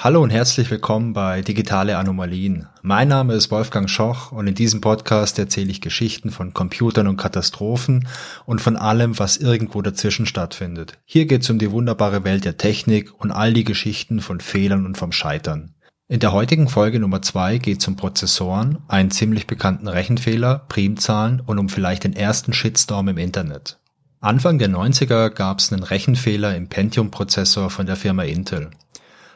Hallo und herzlich willkommen bei Digitale Anomalien. Mein Name ist Wolfgang Schoch und in diesem Podcast erzähle ich Geschichten von Computern und Katastrophen und von allem, was irgendwo dazwischen stattfindet. Hier geht es um die wunderbare Welt der Technik und all die Geschichten von Fehlern und vom Scheitern. In der heutigen Folge Nummer zwei geht es um Prozessoren, einen ziemlich bekannten Rechenfehler, Primzahlen und um vielleicht den ersten Shitstorm im Internet. Anfang der 90er gab es einen Rechenfehler im Pentium-Prozessor von der Firma Intel.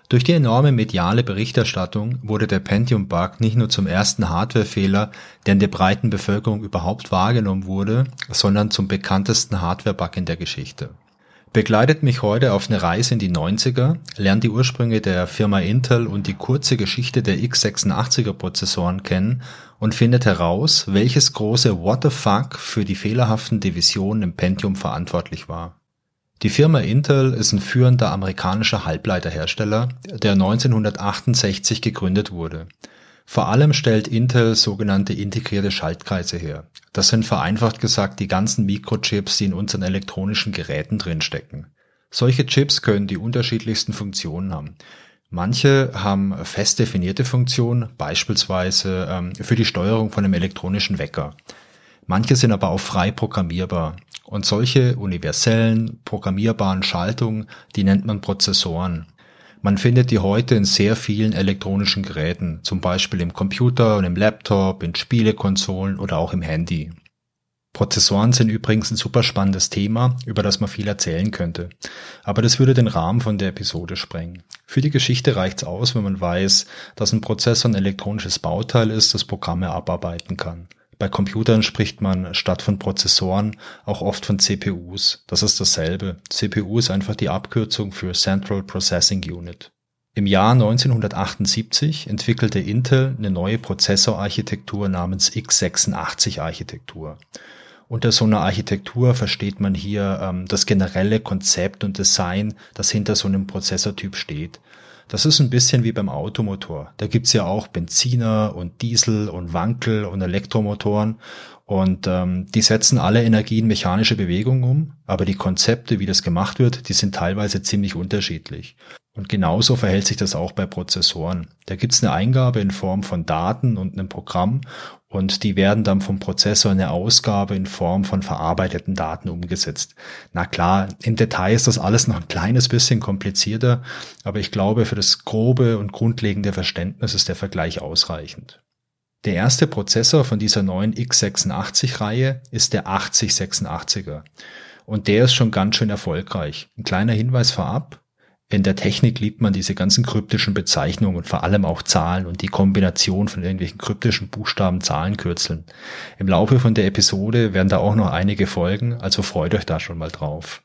Durch die enorme mediale Berichterstattung wurde der Pentium-Bug nicht nur zum ersten Hardwarefehler, der in der breiten Bevölkerung überhaupt wahrgenommen wurde, sondern zum bekanntesten Hardware-Bug in der Geschichte. Begleitet mich heute auf eine Reise in die 90er, lernt die Ursprünge der Firma Intel und die kurze Geschichte der x86er Prozessoren kennen und findet heraus, welches große What the fuck für die fehlerhaften Divisionen im Pentium verantwortlich war. Die Firma Intel ist ein führender amerikanischer Halbleiterhersteller, der 1968 gegründet wurde. Vor allem stellt Intel sogenannte integrierte Schaltkreise her. Das sind vereinfacht gesagt die ganzen Mikrochips, die in unseren elektronischen Geräten drinstecken. Solche Chips können die unterschiedlichsten Funktionen haben. Manche haben fest definierte Funktionen, beispielsweise ähm, für die Steuerung von einem elektronischen Wecker. Manche sind aber auch frei programmierbar. Und solche universellen, programmierbaren Schaltungen, die nennt man Prozessoren. Man findet die heute in sehr vielen elektronischen Geräten, zum Beispiel im Computer und im Laptop, in Spielekonsolen oder auch im Handy. Prozessoren sind übrigens ein super spannendes Thema, über das man viel erzählen könnte. Aber das würde den Rahmen von der Episode sprengen. Für die Geschichte reicht's aus, wenn man weiß, dass ein Prozessor ein elektronisches Bauteil ist, das Programme abarbeiten kann. Bei Computern spricht man statt von Prozessoren auch oft von CPUs. Das ist dasselbe. CPU ist einfach die Abkürzung für Central Processing Unit. Im Jahr 1978 entwickelte Intel eine neue Prozessorarchitektur namens x86-Architektur. Unter so einer Architektur versteht man hier ähm, das generelle Konzept und Design, das hinter so einem Prozessortyp steht. Das ist ein bisschen wie beim Automotor. Da gibt's ja auch Benziner und Diesel und Wankel und Elektromotoren und ähm, die setzen alle Energie in mechanische Bewegung um, aber die Konzepte, wie das gemacht wird, die sind teilweise ziemlich unterschiedlich. Und genauso verhält sich das auch bei Prozessoren. Da gibt's eine Eingabe in Form von Daten und einem Programm und die werden dann vom Prozessor in eine Ausgabe in Form von verarbeiteten Daten umgesetzt. Na klar, im Detail ist das alles noch ein kleines bisschen komplizierter, aber ich glaube, für das grobe und grundlegende Verständnis ist der Vergleich ausreichend. Der erste Prozessor von dieser neuen x86-Reihe ist der 8086er. Und der ist schon ganz schön erfolgreich. Ein kleiner Hinweis vorab, in der Technik liebt man diese ganzen kryptischen Bezeichnungen und vor allem auch Zahlen und die Kombination von irgendwelchen kryptischen Buchstaben, Zahlenkürzeln. Im Laufe von der Episode werden da auch noch einige folgen, also freut euch da schon mal drauf.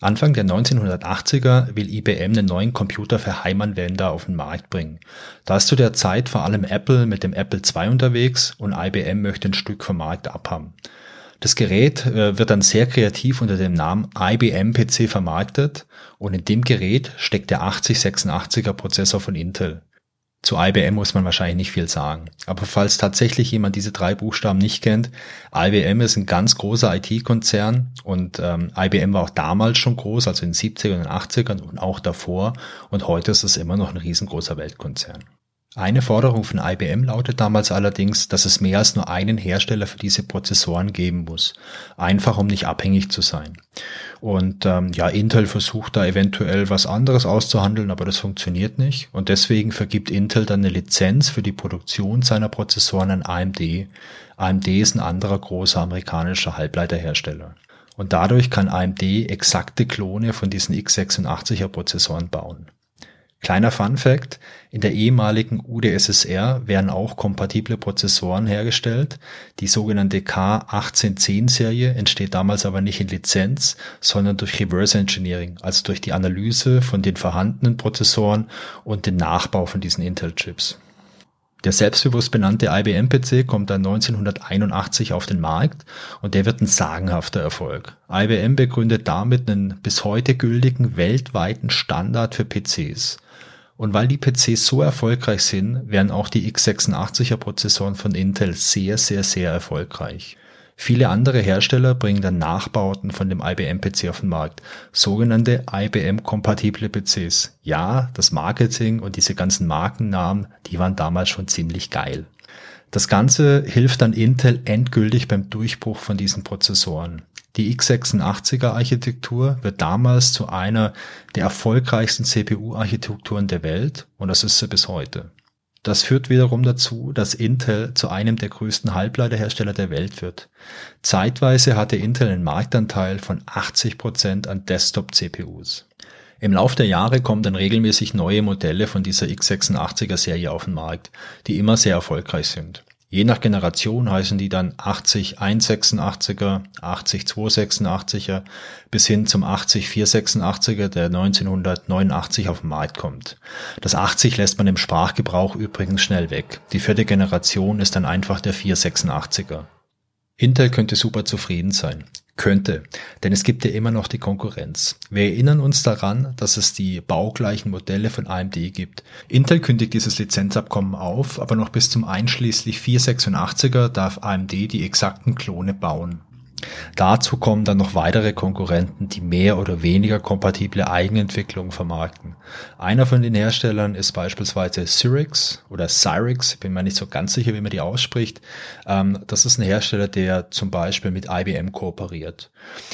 Anfang der 1980er will IBM einen neuen Computer für Heimanwender auf den Markt bringen. Da ist zu der Zeit vor allem Apple mit dem Apple II unterwegs und IBM möchte ein Stück vom Markt abhaben. Das Gerät äh, wird dann sehr kreativ unter dem Namen IBM PC vermarktet und in dem Gerät steckt der 8086er Prozessor von Intel. Zu IBM muss man wahrscheinlich nicht viel sagen. Aber falls tatsächlich jemand diese drei Buchstaben nicht kennt, IBM ist ein ganz großer IT-Konzern und ähm, IBM war auch damals schon groß, also in den 70ern und 80ern und auch davor und heute ist es immer noch ein riesengroßer Weltkonzern. Eine Forderung von IBM lautet damals allerdings, dass es mehr als nur einen Hersteller für diese Prozessoren geben muss. Einfach um nicht abhängig zu sein. Und ähm, ja, Intel versucht da eventuell was anderes auszuhandeln, aber das funktioniert nicht. Und deswegen vergibt Intel dann eine Lizenz für die Produktion seiner Prozessoren an AMD. AMD ist ein anderer großer amerikanischer Halbleiterhersteller. Und dadurch kann AMD exakte Klone von diesen x86er Prozessoren bauen. Kleiner Fun Fact, in der ehemaligen UdSSR werden auch kompatible Prozessoren hergestellt. Die sogenannte K1810-Serie entsteht damals aber nicht in Lizenz, sondern durch Reverse Engineering, also durch die Analyse von den vorhandenen Prozessoren und den Nachbau von diesen Intel-Chips. Der selbstbewusst benannte IBM-PC kommt dann 1981 auf den Markt und der wird ein sagenhafter Erfolg. IBM begründet damit einen bis heute gültigen weltweiten Standard für PCs. Und weil die PCs so erfolgreich sind, werden auch die x86er Prozessoren von Intel sehr, sehr, sehr erfolgreich. Viele andere Hersteller bringen dann Nachbauten von dem IBM-PC auf den Markt, sogenannte IBM-kompatible PCs. Ja, das Marketing und diese ganzen Markennamen, die waren damals schon ziemlich geil. Das Ganze hilft dann Intel endgültig beim Durchbruch von diesen Prozessoren. Die x86er Architektur wird damals zu einer der erfolgreichsten CPU-Architekturen der Welt und das ist sie bis heute. Das führt wiederum dazu, dass Intel zu einem der größten Halbleiterhersteller der Welt wird. Zeitweise hatte Intel einen Marktanteil von 80 Prozent an Desktop-CPUs. Im Lauf der Jahre kommen dann regelmäßig neue Modelle von dieser x86er Serie auf den Markt, die immer sehr erfolgreich sind. Je nach Generation heißen die dann 80 186er, 80 286er bis hin zum 80 486er, der 1989 auf den Markt kommt. Das 80 lässt man im Sprachgebrauch übrigens schnell weg. Die vierte Generation ist dann einfach der 486er. Intel könnte super zufrieden sein. Könnte, denn es gibt ja immer noch die Konkurrenz. Wir erinnern uns daran, dass es die baugleichen Modelle von AMD gibt. Intel kündigt dieses Lizenzabkommen auf, aber noch bis zum einschließlich 486er darf AMD die exakten Klone bauen. Dazu kommen dann noch weitere Konkurrenten, die mehr oder weniger kompatible Eigenentwicklungen vermarkten. Einer von den Herstellern ist beispielsweise Cyrix oder Cyrix, bin mir nicht so ganz sicher, wie man die ausspricht. Ähm, das ist ein Hersteller, der zum Beispiel mit IBM kooperiert.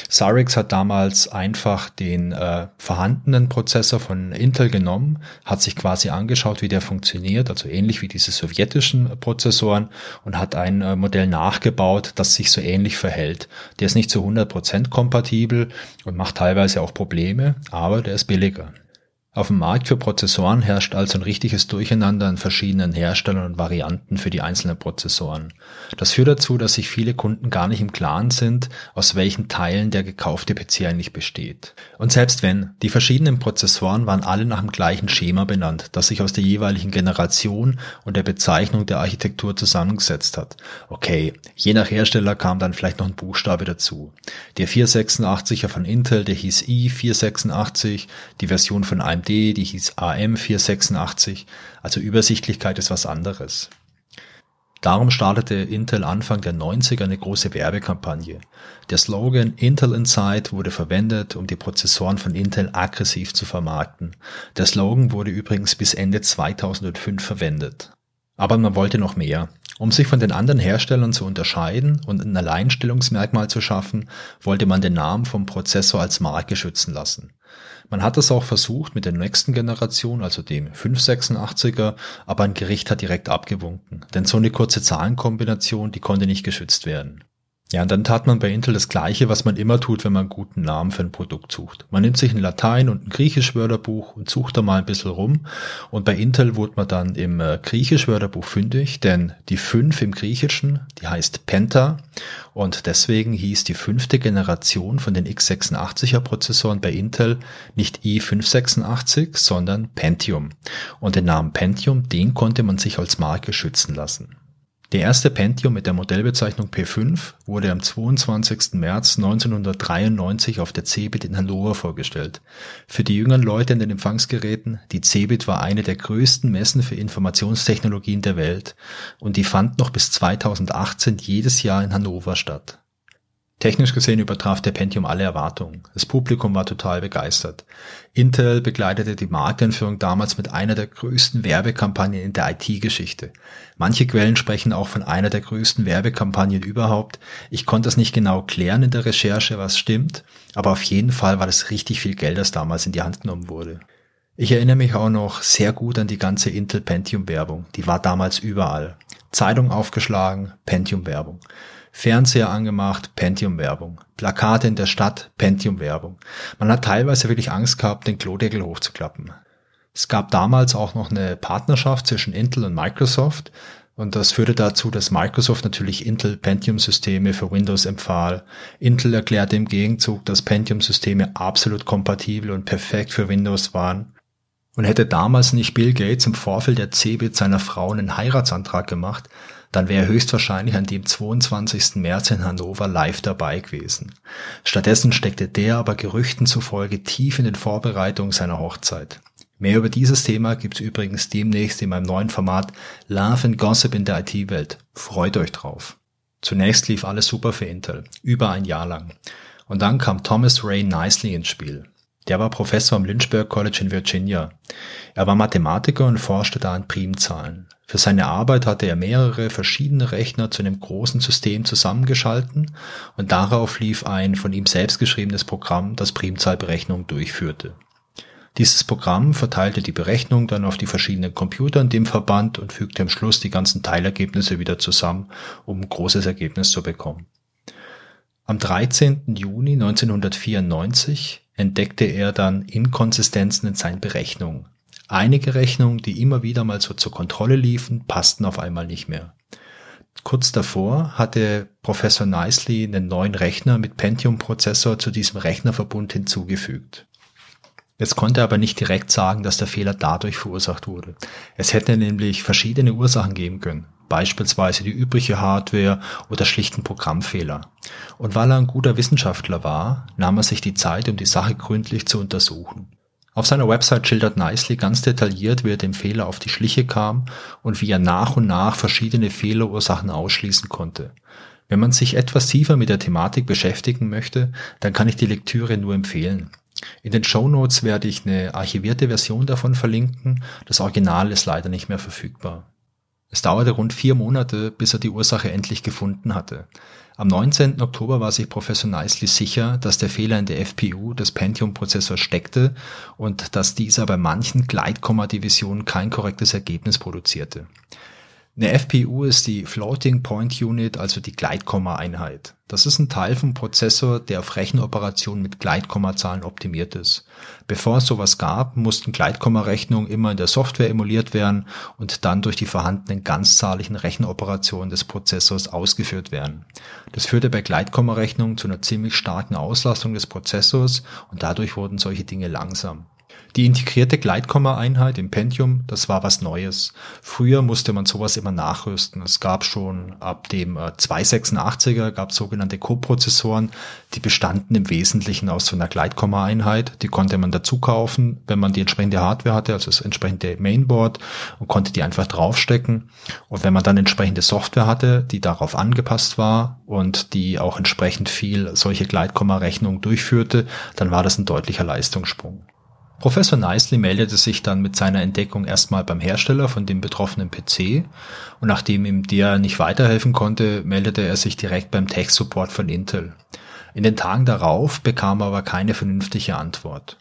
Cyrix hat damals einfach den äh, vorhandenen Prozessor von Intel genommen, hat sich quasi angeschaut, wie der funktioniert, also ähnlich wie diese sowjetischen Prozessoren und hat ein äh, Modell nachgebaut, das sich so ähnlich verhält. Der ist nicht zu 100% kompatibel und macht teilweise auch Probleme, aber der ist billiger. Auf dem Markt für Prozessoren herrscht also ein richtiges Durcheinander an verschiedenen Herstellern und Varianten für die einzelnen Prozessoren. Das führt dazu, dass sich viele Kunden gar nicht im Klaren sind, aus welchen Teilen der gekaufte PC eigentlich besteht. Und selbst wenn, die verschiedenen Prozessoren waren alle nach dem gleichen Schema benannt, das sich aus der jeweiligen Generation und der Bezeichnung der Architektur zusammengesetzt hat. Okay, je nach Hersteller kam dann vielleicht noch ein Buchstabe dazu. Der 486er von Intel, der hieß i486, die Version von AMD AMD, die hieß AM486, also Übersichtlichkeit ist was anderes. Darum startete Intel Anfang der 90er eine große Werbekampagne. Der Slogan Intel Inside wurde verwendet, um die Prozessoren von Intel aggressiv zu vermarkten. Der Slogan wurde übrigens bis Ende 2005 verwendet. Aber man wollte noch mehr. Um sich von den anderen Herstellern zu unterscheiden und ein Alleinstellungsmerkmal zu schaffen, wollte man den Namen vom Prozessor als Marke schützen lassen. Man hat es auch versucht mit der nächsten Generation, also dem 586er, aber ein Gericht hat direkt abgewunken, denn so eine kurze Zahlenkombination, die konnte nicht geschützt werden. Ja, und dann tat man bei Intel das Gleiche, was man immer tut, wenn man einen guten Namen für ein Produkt sucht. Man nimmt sich ein Latein und ein Griechisch-Wörterbuch und sucht da mal ein bisschen rum. Und bei Intel wurde man dann im äh, Griechisch-Wörterbuch fündig, denn die 5 im Griechischen, die heißt Penta. Und deswegen hieß die fünfte Generation von den x86er Prozessoren bei Intel nicht i586, sondern Pentium. Und den Namen Pentium, den konnte man sich als Marke schützen lassen. Der erste Pentium mit der Modellbezeichnung P5 wurde am 22. März 1993 auf der CeBIT in Hannover vorgestellt. Für die jüngeren Leute in den Empfangsgeräten, die CeBIT war eine der größten Messen für Informationstechnologien der Welt und die fand noch bis 2018 jedes Jahr in Hannover statt. Technisch gesehen übertraf der Pentium alle Erwartungen. Das Publikum war total begeistert. Intel begleitete die Markteinführung damals mit einer der größten Werbekampagnen in der IT-Geschichte. Manche Quellen sprechen auch von einer der größten Werbekampagnen überhaupt. Ich konnte es nicht genau klären in der Recherche, was stimmt, aber auf jeden Fall war das richtig viel Geld, das damals in die Hand genommen wurde. Ich erinnere mich auch noch sehr gut an die ganze Intel Pentium Werbung. Die war damals überall. Zeitung aufgeschlagen, Pentium Werbung. Fernseher angemacht, Pentium-Werbung. Plakate in der Stadt, Pentium-Werbung. Man hat teilweise wirklich Angst gehabt, den Klodeckel hochzuklappen. Es gab damals auch noch eine Partnerschaft zwischen Intel und Microsoft. Und das führte dazu, dass Microsoft natürlich Intel Pentium-Systeme für Windows empfahl. Intel erklärte im Gegenzug, dass Pentium-Systeme absolut kompatibel und perfekt für Windows waren. Und hätte damals nicht Bill Gates im Vorfeld der CeBIT seiner Frau einen Heiratsantrag gemacht, dann wäre er höchstwahrscheinlich an dem 22. März in Hannover live dabei gewesen. Stattdessen steckte der aber Gerüchten zufolge tief in den Vorbereitungen seiner Hochzeit. Mehr über dieses Thema gibt's übrigens demnächst in meinem neuen Format Love and Gossip in der IT-Welt. Freut euch drauf. Zunächst lief alles super für Intel, über ein Jahr lang. Und dann kam Thomas Ray Nicely ins Spiel. Der war Professor am Lynchburg College in Virginia. Er war Mathematiker und forschte da an Primzahlen. Für seine Arbeit hatte er mehrere verschiedene Rechner zu einem großen System zusammengeschalten und darauf lief ein von ihm selbst geschriebenes Programm, das Primzahlberechnung durchführte. Dieses Programm verteilte die Berechnung dann auf die verschiedenen Computer in dem Verband und fügte am Schluss die ganzen Teilergebnisse wieder zusammen, um ein großes Ergebnis zu bekommen. Am 13. Juni 1994 entdeckte er dann Inkonsistenzen in seinen Berechnungen. Einige Rechnungen, die immer wieder mal so zur Kontrolle liefen, passten auf einmal nicht mehr. Kurz davor hatte Professor Nicely einen neuen Rechner mit Pentium-Prozessor zu diesem Rechnerverbund hinzugefügt. Jetzt konnte er aber nicht direkt sagen, dass der Fehler dadurch verursacht wurde. Es hätte nämlich verschiedene Ursachen geben können, beispielsweise die übrige Hardware oder schlichten Programmfehler. Und weil er ein guter Wissenschaftler war, nahm er sich die Zeit, um die Sache gründlich zu untersuchen. Auf seiner Website schildert Nicely ganz detailliert, wie er dem Fehler auf die Schliche kam und wie er nach und nach verschiedene Fehlerursachen ausschließen konnte. Wenn man sich etwas tiefer mit der Thematik beschäftigen möchte, dann kann ich die Lektüre nur empfehlen. In den Show Notes werde ich eine archivierte Version davon verlinken. Das Original ist leider nicht mehr verfügbar. Es dauerte rund vier Monate, bis er die Ursache endlich gefunden hatte. Am 19. Oktober war sich Professor Nicely sicher, dass der Fehler in der FPU des Pentium-Prozessors steckte und dass dieser bei manchen Gleitkomma-Divisionen kein korrektes Ergebnis produzierte. Eine FPU ist die Floating Point Unit, also die Gleitkomma-Einheit. Das ist ein Teil vom Prozessor, der auf Rechenoperationen mit Gleitkommazahlen optimiert ist. Bevor es sowas gab, mussten Gleitkommarechnungen immer in der Software emuliert werden und dann durch die vorhandenen ganzzahligen Rechenoperationen des Prozessors ausgeführt werden. Das führte bei Gleitkommarechnungen zu einer ziemlich starken Auslastung des Prozessors und dadurch wurden solche Dinge langsam. Die integrierte Gleitkomma-Einheit im Pentium, das war was Neues. Früher musste man sowas immer nachrüsten. Es gab schon ab dem 286er gab es sogenannte Co-Prozessoren, die bestanden im Wesentlichen aus so einer Gleitkomma-Einheit. Die konnte man dazu kaufen, wenn man die entsprechende Hardware hatte, also das entsprechende Mainboard und konnte die einfach draufstecken. Und wenn man dann entsprechende Software hatte, die darauf angepasst war und die auch entsprechend viel solche Gleitkomma-Rechnungen durchführte, dann war das ein deutlicher Leistungssprung. Professor Nicely meldete sich dann mit seiner Entdeckung erstmal beim Hersteller von dem betroffenen PC und nachdem ihm der nicht weiterhelfen konnte, meldete er sich direkt beim Tech-Support von Intel. In den Tagen darauf bekam er aber keine vernünftige Antwort.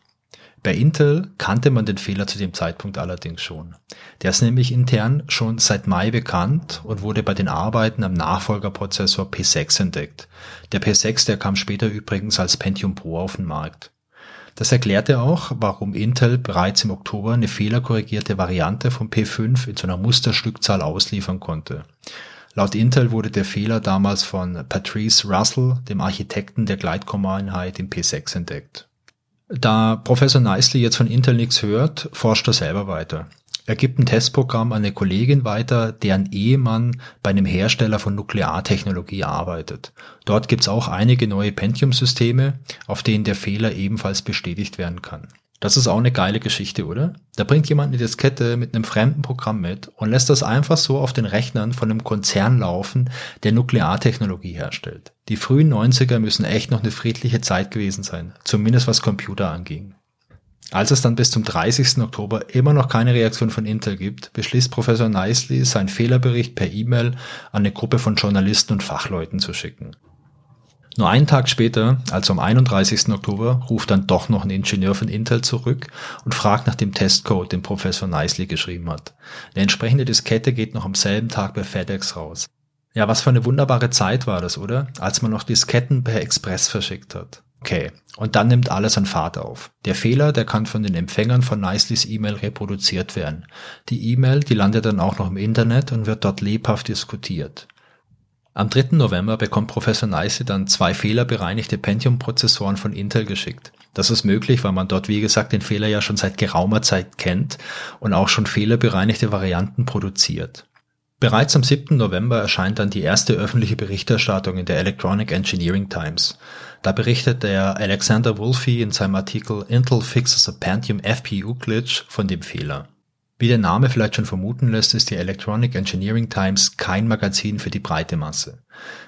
Bei Intel kannte man den Fehler zu dem Zeitpunkt allerdings schon. Der ist nämlich intern schon seit Mai bekannt und wurde bei den Arbeiten am Nachfolgerprozessor P6 entdeckt. Der P6, der kam später übrigens als Pentium Pro auf den Markt. Das erklärte auch, warum Intel bereits im Oktober eine fehlerkorrigierte Variante von P5 in so einer Musterstückzahl ausliefern konnte. Laut Intel wurde der Fehler damals von Patrice Russell, dem Architekten der Gleitkomma-Einheit im P6 entdeckt. Da Professor Nicely jetzt von Intel nichts hört, forscht er selber weiter. Er gibt ein Testprogramm an eine Kollegin weiter, deren Ehemann bei einem Hersteller von Nukleartechnologie arbeitet. Dort gibt's auch einige neue Pentium-Systeme, auf denen der Fehler ebenfalls bestätigt werden kann. Das ist auch eine geile Geschichte, oder? Da bringt jemand eine Diskette mit einem fremden Programm mit und lässt das einfach so auf den Rechnern von einem Konzern laufen, der Nukleartechnologie herstellt. Die frühen 90er müssen echt noch eine friedliche Zeit gewesen sein, zumindest was Computer anging. Als es dann bis zum 30. Oktober immer noch keine Reaktion von Intel gibt, beschließt Professor Nicely, seinen Fehlerbericht per E-Mail an eine Gruppe von Journalisten und Fachleuten zu schicken. Nur einen Tag später, also am 31. Oktober, ruft dann doch noch ein Ingenieur von Intel zurück und fragt nach dem Testcode, den Professor Nicely geschrieben hat. Eine entsprechende Diskette geht noch am selben Tag bei FedEx raus. Ja, was für eine wunderbare Zeit war das, oder? Als man noch Disketten per Express verschickt hat. Okay, und dann nimmt alles an Fahrt auf. Der Fehler, der kann von den Empfängern von Nicelys E-Mail reproduziert werden. Die E-Mail, die landet dann auch noch im Internet und wird dort lebhaft diskutiert. Am 3. November bekommt Professor Nicely dann zwei fehlerbereinigte Pentium-Prozessoren von Intel geschickt. Das ist möglich, weil man dort, wie gesagt, den Fehler ja schon seit geraumer Zeit kennt und auch schon fehlerbereinigte Varianten produziert. Bereits am 7. November erscheint dann die erste öffentliche Berichterstattung in der Electronic Engineering Times. Da berichtet der Alexander Wolfe in seinem Artikel Intel fixes a Pentium FPU glitch von dem Fehler. Wie der Name vielleicht schon vermuten lässt, ist die Electronic Engineering Times kein Magazin für die breite Masse.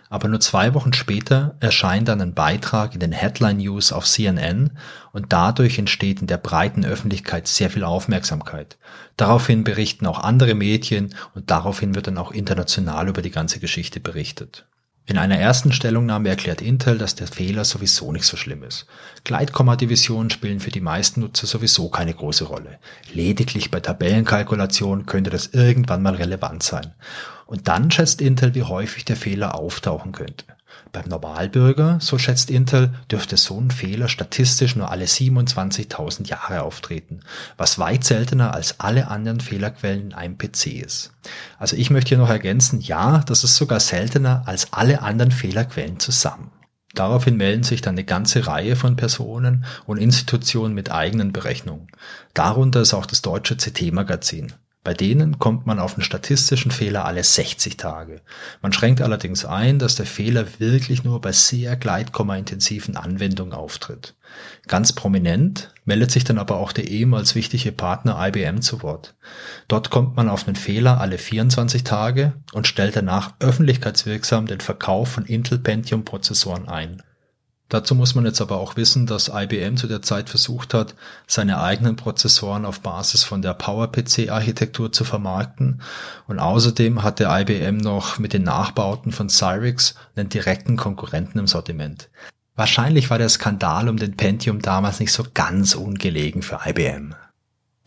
Aber nur zwei Wochen später erscheint dann ein Beitrag in den Headline News auf CNN und dadurch entsteht in der breiten Öffentlichkeit sehr viel Aufmerksamkeit. Daraufhin berichten auch andere Medien und daraufhin wird dann auch international über die ganze Geschichte berichtet. In einer ersten Stellungnahme erklärt Intel, dass der Fehler sowieso nicht so schlimm ist. Gleitkomma-Divisionen spielen für die meisten Nutzer sowieso keine große Rolle. Lediglich bei Tabellenkalkulationen könnte das irgendwann mal relevant sein. Und dann schätzt Intel, wie häufig der Fehler auftauchen könnte. Beim Normalbürger, so schätzt Intel, dürfte so ein Fehler statistisch nur alle 27.000 Jahre auftreten, was weit seltener als alle anderen Fehlerquellen in einem PC ist. Also ich möchte hier noch ergänzen, ja, das ist sogar seltener als alle anderen Fehlerquellen zusammen. Daraufhin melden sich dann eine ganze Reihe von Personen und Institutionen mit eigenen Berechnungen. Darunter ist auch das deutsche CT-Magazin. Bei denen kommt man auf einen statistischen Fehler alle 60 Tage. Man schränkt allerdings ein, dass der Fehler wirklich nur bei sehr gleitkomma-intensiven Anwendungen auftritt. Ganz prominent meldet sich dann aber auch der ehemals wichtige Partner IBM zu Wort. Dort kommt man auf einen Fehler alle 24 Tage und stellt danach öffentlichkeitswirksam den Verkauf von Intel Pentium Prozessoren ein. Dazu muss man jetzt aber auch wissen, dass IBM zu der Zeit versucht hat, seine eigenen Prozessoren auf Basis von der PowerPC-Architektur zu vermarkten und außerdem hatte IBM noch mit den Nachbauten von Cyrix einen direkten Konkurrenten im Sortiment. Wahrscheinlich war der Skandal um den Pentium damals nicht so ganz ungelegen für IBM.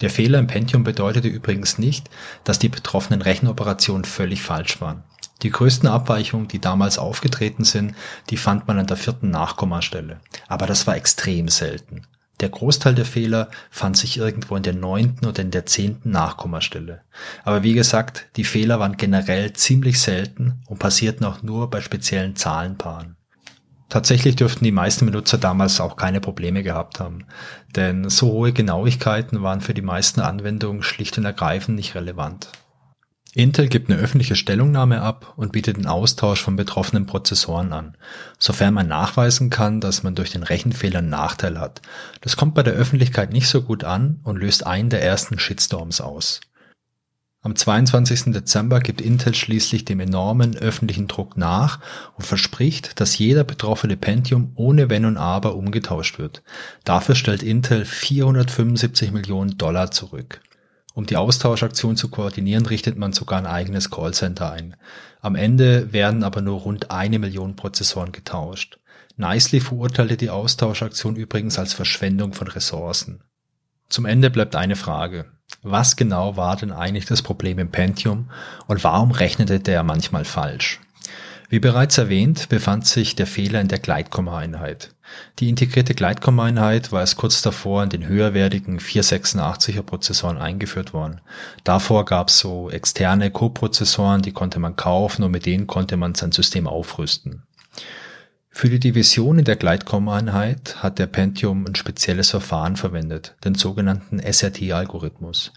Der Fehler im Pentium bedeutete übrigens nicht, dass die betroffenen Rechenoperationen völlig falsch waren. Die größten Abweichungen, die damals aufgetreten sind, die fand man an der vierten Nachkommastelle. Aber das war extrem selten. Der Großteil der Fehler fand sich irgendwo in der neunten oder in der zehnten Nachkommastelle. Aber wie gesagt, die Fehler waren generell ziemlich selten und passierten auch nur bei speziellen Zahlenpaaren. Tatsächlich dürften die meisten Benutzer damals auch keine Probleme gehabt haben, denn so hohe Genauigkeiten waren für die meisten Anwendungen schlicht und ergreifend nicht relevant. Intel gibt eine öffentliche Stellungnahme ab und bietet den Austausch von betroffenen Prozessoren an, sofern man nachweisen kann, dass man durch den Rechenfehler einen Nachteil hat. Das kommt bei der Öffentlichkeit nicht so gut an und löst einen der ersten Shitstorms aus. Am 22. Dezember gibt Intel schließlich dem enormen öffentlichen Druck nach und verspricht, dass jeder betroffene Pentium ohne Wenn und Aber umgetauscht wird. Dafür stellt Intel 475 Millionen Dollar zurück. Um die Austauschaktion zu koordinieren, richtet man sogar ein eigenes Callcenter ein. Am Ende werden aber nur rund eine Million Prozessoren getauscht. Nicely verurteilte die Austauschaktion übrigens als Verschwendung von Ressourcen. Zum Ende bleibt eine Frage. Was genau war denn eigentlich das Problem im Pentium und warum rechnete der manchmal falsch? Wie bereits erwähnt, befand sich der Fehler in der Gleitkomma-Einheit. Die integrierte Gleitkomma-Einheit war erst kurz davor in den höherwertigen 486er Prozessoren eingeführt worden. Davor gab es so externe Co-Prozessoren, die konnte man kaufen und mit denen konnte man sein System aufrüsten. Für die Division in der Gleitkomma-Einheit hat der Pentium ein spezielles Verfahren verwendet, den sogenannten SRT-Algorithmus.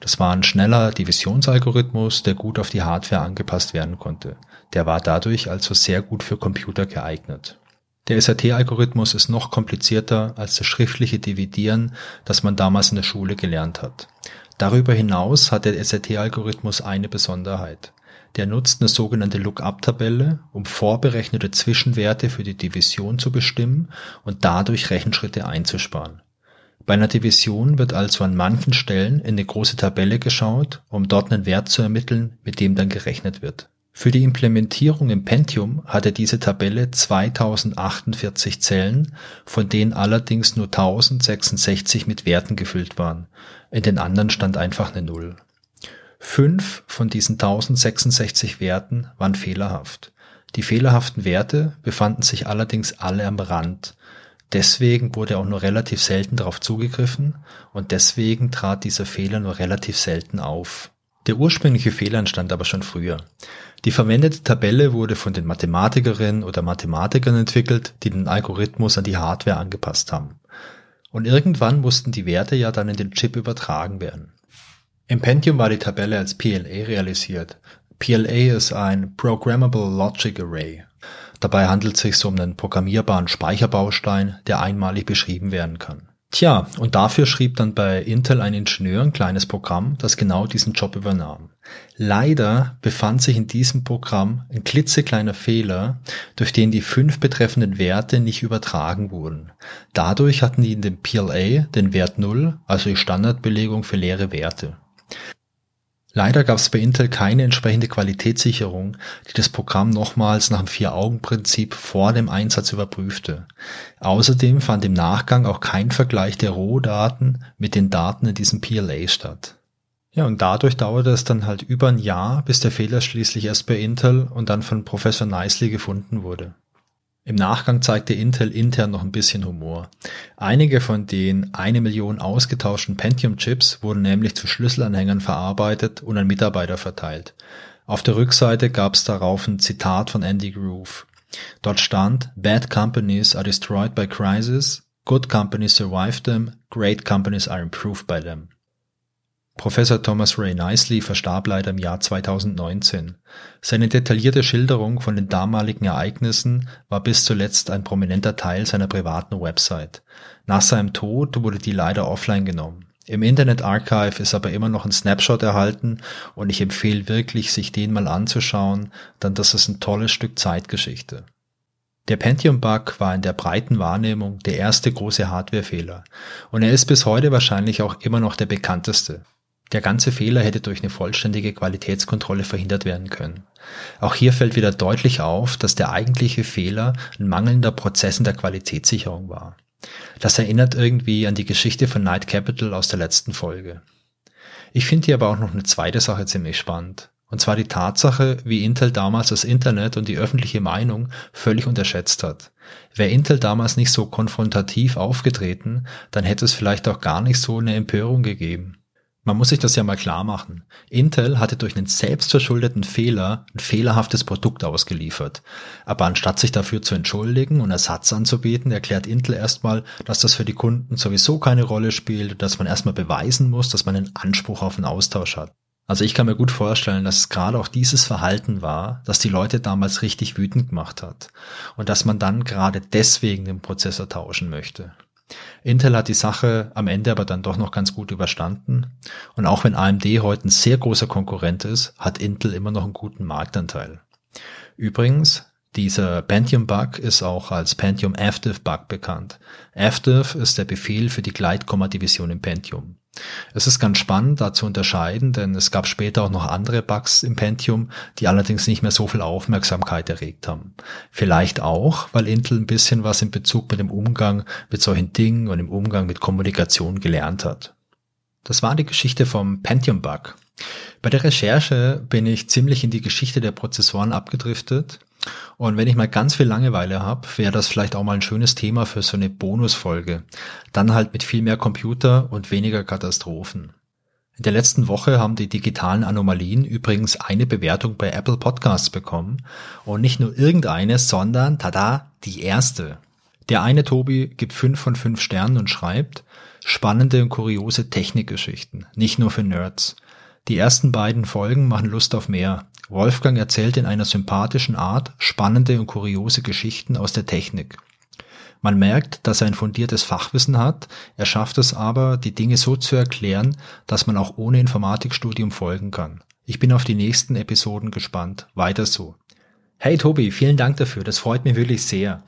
Das war ein schneller Divisionsalgorithmus, der gut auf die Hardware angepasst werden konnte. Der war dadurch also sehr gut für Computer geeignet. Der SRT-Algorithmus ist noch komplizierter als das schriftliche Dividieren, das man damals in der Schule gelernt hat. Darüber hinaus hat der SRT-Algorithmus eine Besonderheit. Der nutzt eine sogenannte Lookup-Tabelle, um vorberechnete Zwischenwerte für die Division zu bestimmen und dadurch Rechenschritte einzusparen. Bei einer Division wird also an manchen Stellen in eine große Tabelle geschaut, um dort einen Wert zu ermitteln, mit dem dann gerechnet wird. Für die Implementierung im Pentium hatte diese Tabelle 2048 Zellen, von denen allerdings nur 1066 mit Werten gefüllt waren. In den anderen stand einfach eine Null. Fünf von diesen 1066 Werten waren fehlerhaft. Die fehlerhaften Werte befanden sich allerdings alle am Rand. Deswegen wurde auch nur relativ selten darauf zugegriffen und deswegen trat dieser Fehler nur relativ selten auf. Der ursprüngliche Fehler entstand aber schon früher. Die verwendete Tabelle wurde von den Mathematikerinnen oder Mathematikern entwickelt, die den Algorithmus an die Hardware angepasst haben. Und irgendwann mussten die Werte ja dann in den Chip übertragen werden. Im Pentium war die Tabelle als PLA realisiert. PLA ist ein Programmable Logic Array. Dabei handelt es sich um einen programmierbaren Speicherbaustein, der einmalig beschrieben werden kann. Tja, und dafür schrieb dann bei Intel ein Ingenieur ein kleines Programm, das genau diesen Job übernahm. Leider befand sich in diesem Programm ein klitzekleiner Fehler, durch den die fünf betreffenden Werte nicht übertragen wurden. Dadurch hatten die in dem PLA den Wert 0, also die Standardbelegung für leere Werte. Leider gab es bei Intel keine entsprechende Qualitätssicherung, die das Programm nochmals nach dem Vier-Augen-Prinzip vor dem Einsatz überprüfte. Außerdem fand im Nachgang auch kein Vergleich der Rohdaten mit den Daten in diesem PLA statt. Ja, und dadurch dauerte es dann halt über ein Jahr, bis der Fehler schließlich erst bei Intel und dann von Professor Nicely gefunden wurde. Im Nachgang zeigte Intel intern noch ein bisschen Humor. Einige von den eine Million ausgetauschten Pentium-Chips wurden nämlich zu Schlüsselanhängern verarbeitet und an Mitarbeiter verteilt. Auf der Rückseite gab es darauf ein Zitat von Andy Groove. Dort stand Bad companies are destroyed by crisis, good companies survive them, great companies are improved by them. Professor Thomas Ray Nicely verstarb leider im Jahr 2019. Seine detaillierte Schilderung von den damaligen Ereignissen war bis zuletzt ein prominenter Teil seiner privaten Website. Nach seinem Tod wurde die leider offline genommen. Im Internet Archive ist aber immer noch ein Snapshot erhalten und ich empfehle wirklich, sich den mal anzuschauen, denn das ist ein tolles Stück Zeitgeschichte. Der Pentium-Bug war in der breiten Wahrnehmung der erste große Hardwarefehler und er ist bis heute wahrscheinlich auch immer noch der bekannteste. Der ganze Fehler hätte durch eine vollständige Qualitätskontrolle verhindert werden können. Auch hier fällt wieder deutlich auf, dass der eigentliche Fehler ein mangelnder Prozess in der Qualitätssicherung war. Das erinnert irgendwie an die Geschichte von Night Capital aus der letzten Folge. Ich finde hier aber auch noch eine zweite Sache ziemlich spannend. Und zwar die Tatsache, wie Intel damals das Internet und die öffentliche Meinung völlig unterschätzt hat. Wäre Intel damals nicht so konfrontativ aufgetreten, dann hätte es vielleicht auch gar nicht so eine Empörung gegeben. Man muss sich das ja mal klar machen. Intel hatte durch einen selbstverschuldeten Fehler ein fehlerhaftes Produkt ausgeliefert. Aber anstatt sich dafür zu entschuldigen und Ersatz anzubieten, erklärt Intel erstmal, dass das für die Kunden sowieso keine Rolle spielt, dass man erstmal beweisen muss, dass man einen Anspruch auf einen Austausch hat. Also ich kann mir gut vorstellen, dass es gerade auch dieses Verhalten war, das die Leute damals richtig wütend gemacht hat. Und dass man dann gerade deswegen den Prozessor tauschen möchte. Intel hat die Sache am Ende aber dann doch noch ganz gut überstanden. Und auch wenn AMD heute ein sehr großer Konkurrent ist, hat Intel immer noch einen guten Marktanteil. Übrigens, dieser Pentium-Bug ist auch als Pentium FDiv-Bug bekannt. FDiv ist der Befehl für die Gleitkomma-Division im Pentium. Es ist ganz spannend, da zu unterscheiden, denn es gab später auch noch andere Bugs im Pentium, die allerdings nicht mehr so viel Aufmerksamkeit erregt haben. Vielleicht auch, weil Intel ein bisschen was in Bezug mit dem Umgang mit solchen Dingen und im Umgang mit Kommunikation gelernt hat. Das war die Geschichte vom Pentium-Bug. Bei der Recherche bin ich ziemlich in die Geschichte der Prozessoren abgedriftet und wenn ich mal ganz viel Langeweile habe, wäre das vielleicht auch mal ein schönes Thema für so eine Bonusfolge. Dann halt mit viel mehr Computer und weniger Katastrophen. In der letzten Woche haben die digitalen Anomalien übrigens eine Bewertung bei Apple Podcasts bekommen. Und nicht nur irgendeine, sondern, tada, die erste. Der eine Tobi gibt fünf von fünf Sternen und schreibt, spannende und kuriose Technikgeschichten, nicht nur für Nerds. Die ersten beiden Folgen machen Lust auf mehr. Wolfgang erzählt in einer sympathischen Art spannende und kuriose Geschichten aus der Technik. Man merkt, dass er ein fundiertes Fachwissen hat, er schafft es aber, die Dinge so zu erklären, dass man auch ohne Informatikstudium folgen kann. Ich bin auf die nächsten Episoden gespannt. Weiter so. Hey Tobi, vielen Dank dafür, das freut mich wirklich sehr.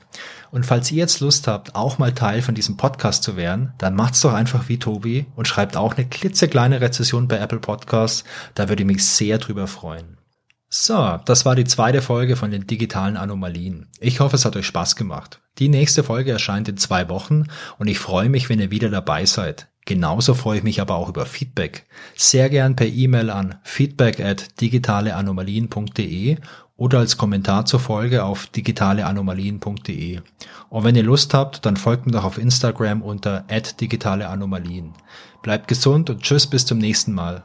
Und falls ihr jetzt Lust habt, auch mal Teil von diesem Podcast zu werden, dann macht's doch einfach wie Tobi und schreibt auch eine klitzekleine Rezession bei Apple Podcasts, da würde ich mich sehr drüber freuen. So, das war die zweite Folge von den digitalen Anomalien. Ich hoffe, es hat euch Spaß gemacht. Die nächste Folge erscheint in zwei Wochen und ich freue mich, wenn ihr wieder dabei seid. Genauso freue ich mich aber auch über Feedback. Sehr gern per E-Mail an feedback at digitaleanomalien.de oder als Kommentar zur Folge auf digitaleanomalien.de. Und wenn ihr Lust habt, dann folgt mir doch auf Instagram unter digitaleanomalien. Bleibt gesund und tschüss bis zum nächsten Mal.